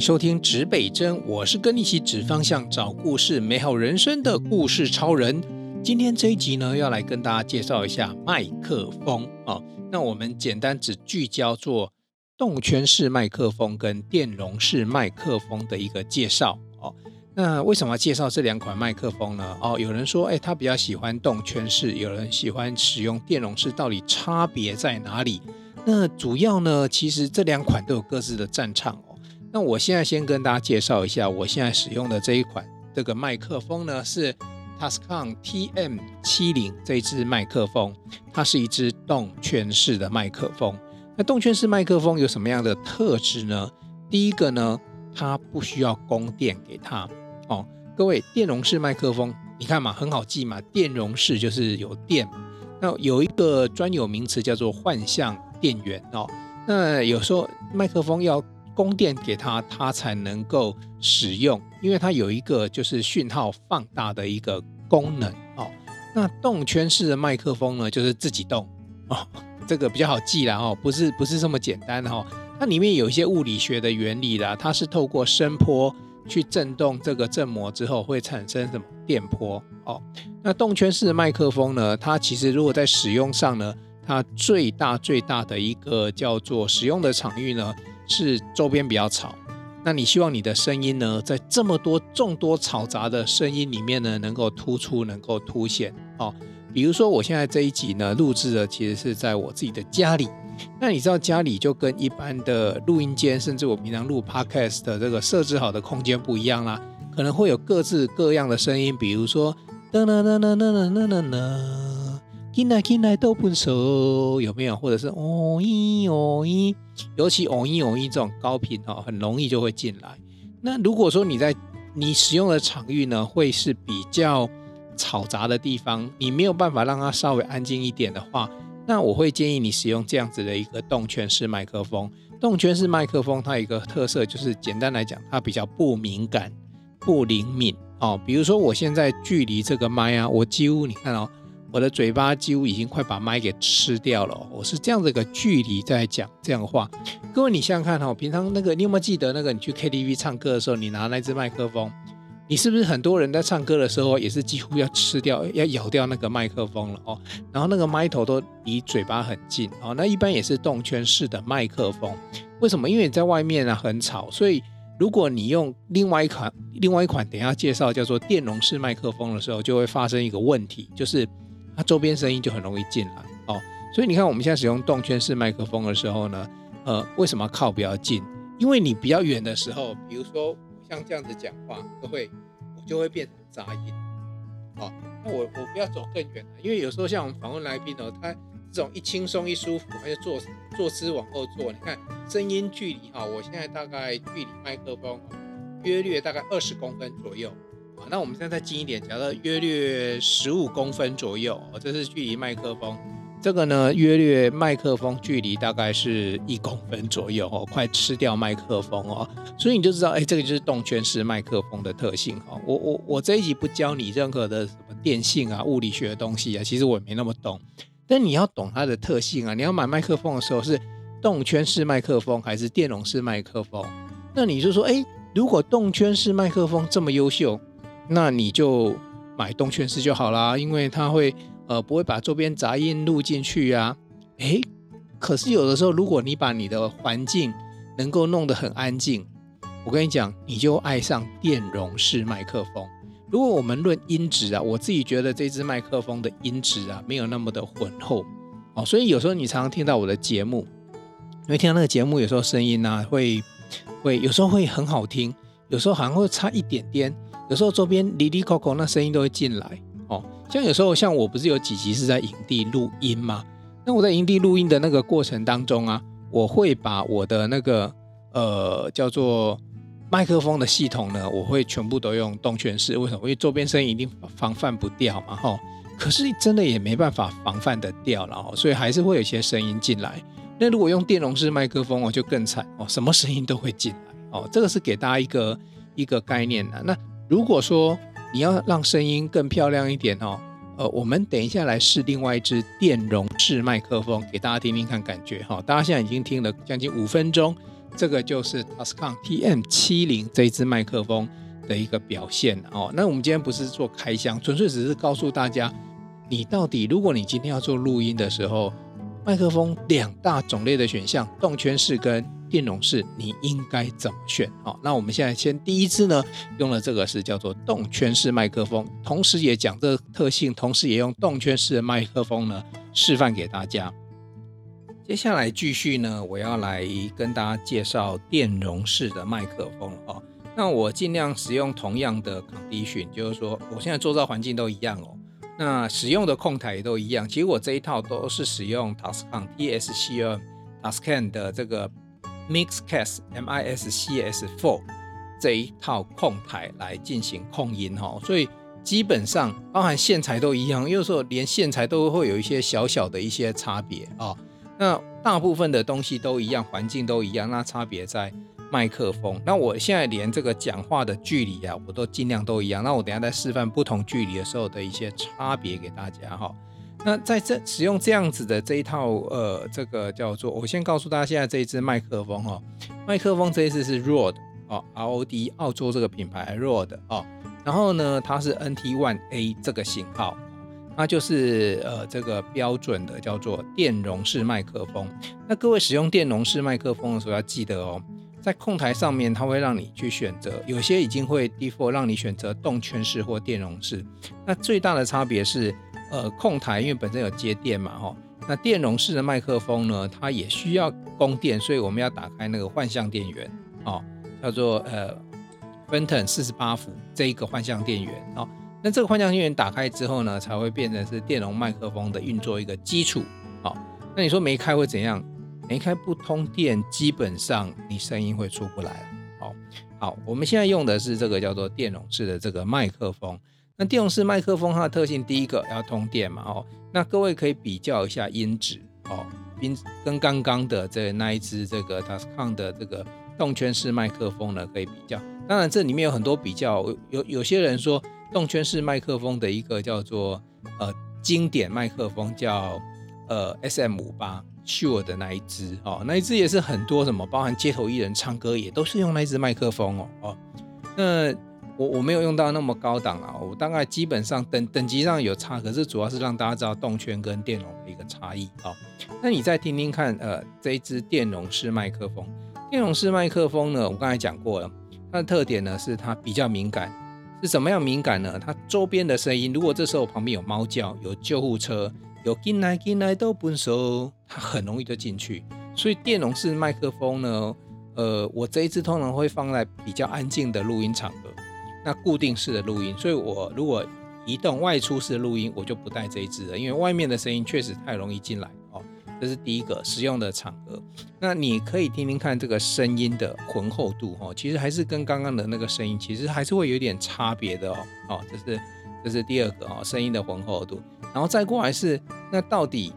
收听指北针，我是跟你一起指方向、找故事、美好人生的故事超人。今天这一集呢，要来跟大家介绍一下麦克风哦。那我们简单只聚焦做动圈式麦克风跟电容式麦克风的一个介绍哦。那为什么要介绍这两款麦克风呢？哦，有人说，哎，他比较喜欢动圈式，有人喜欢使用电容式，到底差别在哪里？那主要呢，其实这两款都有各自的战场。那我现在先跟大家介绍一下，我现在使用的这一款这个麦克风呢，是 Tascam TM70 这一支麦克风，它是一支动圈式的麦克风。那动圈式麦克风有什么样的特质呢？第一个呢，它不需要供电给它哦。各位，电容式麦克风，你看嘛，很好记嘛，电容式就是有电嘛。那有一个专有名词叫做幻象电源哦，那有时候麦克风要供电给它，它才能够使用，因为它有一个就是讯号放大的一个功能哦。那动圈式的麦克风呢，就是自己动哦，这个比较好记啦哦，不是不是这么简单哈、哦，它里面有一些物理学的原理啦，它是透过声波去震动这个振膜之后会产生什么电波哦。那动圈式的麦克风呢，它其实如果在使用上呢，它最大最大的一个叫做使用的场域呢，是周边比较吵。那你希望你的声音呢，在这么多众多嘈杂的声音里面呢，能够突出，能够凸显哦。比如说我现在这一集呢，录制的其实是在我自己的家里。那你知道家里就跟一般的录音间，甚至我平常录 podcast 的这个设置好的空间不一样啦，可能会有各自各样的声音，比如说噔噔噔噔噔噔噔噔。进来进来都不熟，有没有？或者是哦咦哦咦，尤其哦咦哦咦这种高频哈，很容易就会进来。那如果说你在你使用的场域呢，会是比较嘈杂的地方，你没有办法让它稍微安静一点的话，那我会建议你使用这样子的一个动圈式麦克风。动圈式麦克风它有一个特色，就是简单来讲，它比较不敏感、不灵敏哦。比如说我现在距离这个麦啊，我几乎你看哦。我的嘴巴几乎已经快把麦给吃掉了，我是这样子一个距离在讲这样的话。各位，你想想看哈，平常那个你有没有记得那个你去 KTV 唱歌的时候，你拿那支麦克风，你是不是很多人在唱歌的时候也是几乎要吃掉、要咬掉那个麦克风了哦？然后那个麦头都离嘴巴很近哦。那一般也是动圈式的麦克风，为什么？因为你在外面啊很吵，所以如果你用另外一款、另外一款等下介绍叫做电容式麦克风的时候，就会发生一个问题，就是。它周边声音就很容易进来哦，所以你看我们现在使用动圈式麦克风的时候呢，呃，为什么靠比较近？因为你比较远的时候，比如说像这样子讲话，都会我就会变成杂音，哦，那我我不要走更远了，因为有时候像我们访问来宾哦，他这种一轻松一舒服，他就坐坐姿往后坐，你看声音距离哈，我现在大概距离麦克风约略大概二十公分左右。那我们现在再近一点，假设约略十五公分左右，这是距离麦克风。这个呢，约略麦克风距离大概是一公分左右哦，快吃掉麦克风哦。所以你就知道，哎，这个就是动圈式麦克风的特性哈。我我我这一集不教你任何的什么电性啊、物理学的东西啊，其实我也没那么懂。但你要懂它的特性啊，你要买麦克风的时候是动圈式麦克风还是电容式麦克风？那你就说，哎，如果动圈式麦克风这么优秀，那你就买动圈式就好啦，因为它会呃不会把周边杂音录进去啊。诶，可是有的时候，如果你把你的环境能够弄得很安静，我跟你讲，你就爱上电容式麦克风。如果我们论音质啊，我自己觉得这支麦克风的音质啊没有那么的浑厚哦，所以有时候你常常听到我的节目，因为听到那个节目有时候声音呢会会有时候会很好听，有时候好像会差一点点。有时候周边哩哩抠抠那声音都会进来哦，像有时候像我不是有几集是在营地录音吗？那我在营地录音的那个过程当中啊，我会把我的那个呃叫做麦克风的系统呢，我会全部都用动圈式。为什么？因为周边声音一定防范不掉嘛，吼。可是真的也没办法防范的掉了哦，所以还是会有一些声音进来。那如果用电容式麦克风哦，就更惨哦，什么声音都会进来哦。这个是给大家一个一个概念的那。如果说你要让声音更漂亮一点哦，呃，我们等一下来试另外一支电容式麦克风，给大家听听看感觉哈。大家现在已经听了将近五分钟，这个就是 Tascam TM 七零这一支麦克风的一个表现哦。那我们今天不是做开箱，纯粹只是告诉大家，你到底如果你今天要做录音的时候，麦克风两大种类的选项，动圈式跟电容式，你应该怎么选？好，那我们现在先第一支呢，用了这个是叫做动圈式麦克风，同时也讲这个特性，同时也用动圈式的麦克风呢示范给大家。接下来继续呢，我要来跟大家介绍电容式的麦克风哦。那我尽量使用同样的 condition，就是说我现在做造环境都一样哦。那使用的控台也都一样。其实我这一套都是使用 Tascam TS72 Tascam 的这个。Mixcast MISCS Four 这一套控台来进行控音哈，所以基本上包含线材都一样，有时候连线材都会有一些小小的一些差别啊。那大部分的东西都一样，环境都一样，那差别在麦克风。那我现在连这个讲话的距离啊，我都尽量都一样。那我等下再示范不同距离的时候的一些差别给大家哈。那在这使用这样子的这一套，呃，这个叫做，我先告诉大家，现在这一支麦克风哈，麦克风这一支是 Rode 哦，R O D 澳洲这个品牌 Rode 哦，然后呢，它是 NT One A 这个型号，它就是呃这个标准的叫做电容式麦克风。那各位使用电容式麦克风的时候要记得哦，在控台上面它会让你去选择，有些已经会 default 让你选择动圈式或电容式。那最大的差别是。呃，控台因为本身有接电嘛，哈，那电容式的麦克风呢，它也需要供电，所以我们要打开那个换向电源，哦，叫做呃，Phantom 四十八伏这一个换向电源，哦，那这个换向电源打开之后呢，才会变成是电容麦克风的运作一个基础，哦，那你说没开会怎样？没开不通电，基本上你声音会出不来，哦，好，我们现在用的是这个叫做电容式的这个麦克风。那电容式麦克风它的特性，第一个要通电嘛，哦，那各位可以比较一下音质，哦，音跟刚刚的这那一支这个 Tascam 的这个动圈式麦克风呢，可以比较。当然这里面有很多比较，有有些人说动圈式麦克风的一个叫做呃经典麦克风叫呃 SM58 Sure 的那一支，哦，那一支也是很多什么，包含街头艺人唱歌也都是用那一支麦克风哦，哦，那。我我没有用到那么高档啊，我大概基本上等等级上有差，可是主要是让大家知道动圈跟电容的一个差异啊。那你再听听看，呃，这一支电容式麦克风，电容式麦克风呢，我刚才讲过了，它的特点呢是它比较敏感，是怎么样敏感呢？它周边的声音，如果这时候旁边有猫叫、有救护车、有进来进来都不收，它很容易就进去。所以电容式麦克风呢，呃，我这一支通常会放在比较安静的录音场合。那固定式的录音，所以我如果移动外出式的录音，我就不带这一支了，因为外面的声音确实太容易进来哦。这是第一个使用的场合。那你可以听听看这个声音的浑厚度哦，其实还是跟刚刚的那个声音其实还是会有点差别的哦。哦，这是这是第二个哦，声音的浑厚度。然后再过来是，那到底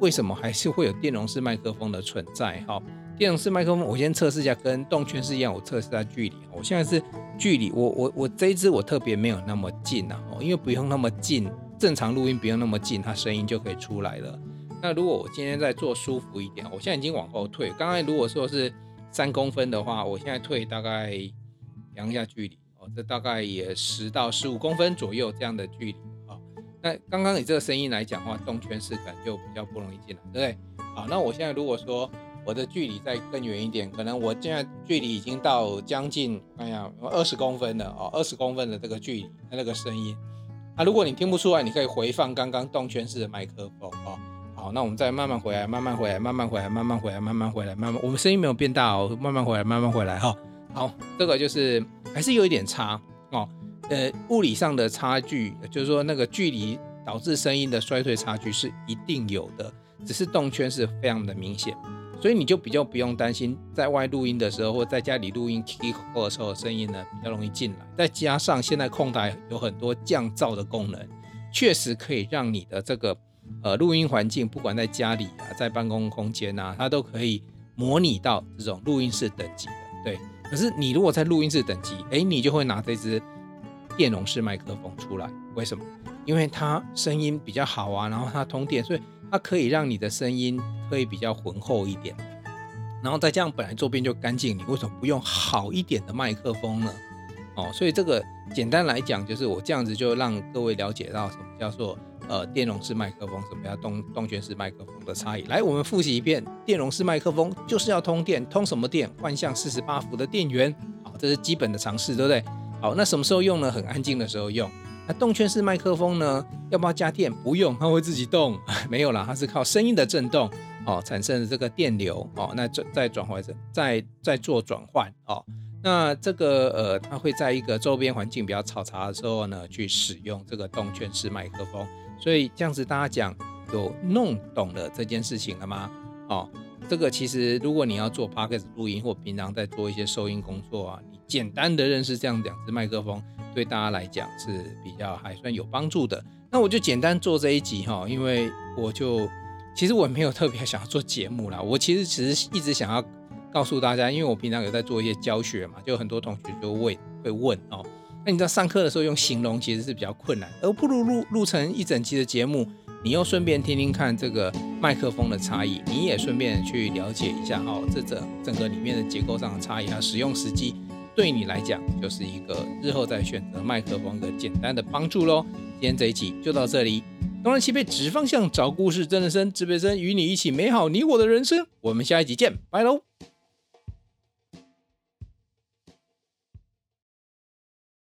为什么还是会有电容式麦克风的存在？哈。电容式麦克风，我先测试一下，跟动圈式一样，我测试一下距离。我现在是距离，我我我这一支我特别没有那么近啊，因为不用那么近，正常录音不用那么近，它声音就可以出来了。那如果我今天再做舒服一点，我现在已经往后退。刚才如果说是三公分的话，我现在退大概量一下距离，哦，这大概也十到十五公分左右这样的距离啊。那刚刚你这个声音来讲的话，动圈式可能就比较不容易进来，对不对？好，那我现在如果说。我的距离再更远一点，可能我现在距离已经到将近，哎呀，二十公分了哦，二十公分的这个距离，它那个声音，啊，如果你听不出来，你可以回放刚刚动圈式的麦克风哦。好，那我们再慢慢回来，慢慢回来，慢慢回来，慢慢回来，慢慢回来，慢慢，我们声音没有变大哦，慢慢回来，慢慢回来哈。好，这个就是还是有一点差哦，呃，物理上的差距，就是说那个距离导致声音的衰退差距是一定有的，只是动圈是非常的明显。所以你就比较不用担心，在外录音的时候，或在家里录音 K 口的时候，声音呢比较容易进来。再加上现在控台有很多降噪的功能，确实可以让你的这个呃录音环境，不管在家里啊，在办公空间啊，它都可以模拟到这种录音室等级的。对，可是你如果在录音室等级，哎，你就会拿这支电容式麦克风出来，为什么？因为它声音比较好啊，然后它通电，所以它可以让你的声音可以比较浑厚一点。然后再这样本来周边就干净，你为什么不用好一点的麦克风呢？哦，所以这个简单来讲，就是我这样子就让各位了解到什么叫做呃电容式麦克风，什么叫动动圈式麦克风的差异。来，我们复习一遍，电容式麦克风就是要通电，通什么电？换向四十八伏的电源。好，这是基本的常识，对不对？好，那什么时候用呢？很安静的时候用。那动圈式麦克风呢？要不要加电？不用，它会自己动。没有啦，它是靠声音的震动哦产生的这个电流哦，那再再转换成再再做转换哦。那这个呃，它会在一个周边环境比较嘈杂的时候呢，去使用这个动圈式麦克风。所以这样子大家讲有弄懂了这件事情了吗？哦，这个其实如果你要做 Podcast 录音或平常在做一些收音工作啊，你简单的认识这样两只麦克风。对大家来讲是比较还算有帮助的。那我就简单做这一集哈，因为我就其实我没有特别想要做节目啦。我其实只是一直想要告诉大家，因为我平常有在做一些教学嘛，就很多同学就会会问哦。那你知道上课的时候用形容其实是比较困难，而不如录录成一整期的节目，你又顺便听听看这个麦克风的差异，你也顺便去了解一下哦，这整整个里面的结构上的差异还有使用时机。对你来讲，就是一个日后再选择麦克风的简单的帮助喽。今天这一集就到这里，东南西北指方向，找故事，真人生，指北生与你一起美好你我的人生。我们下一集见，拜喽。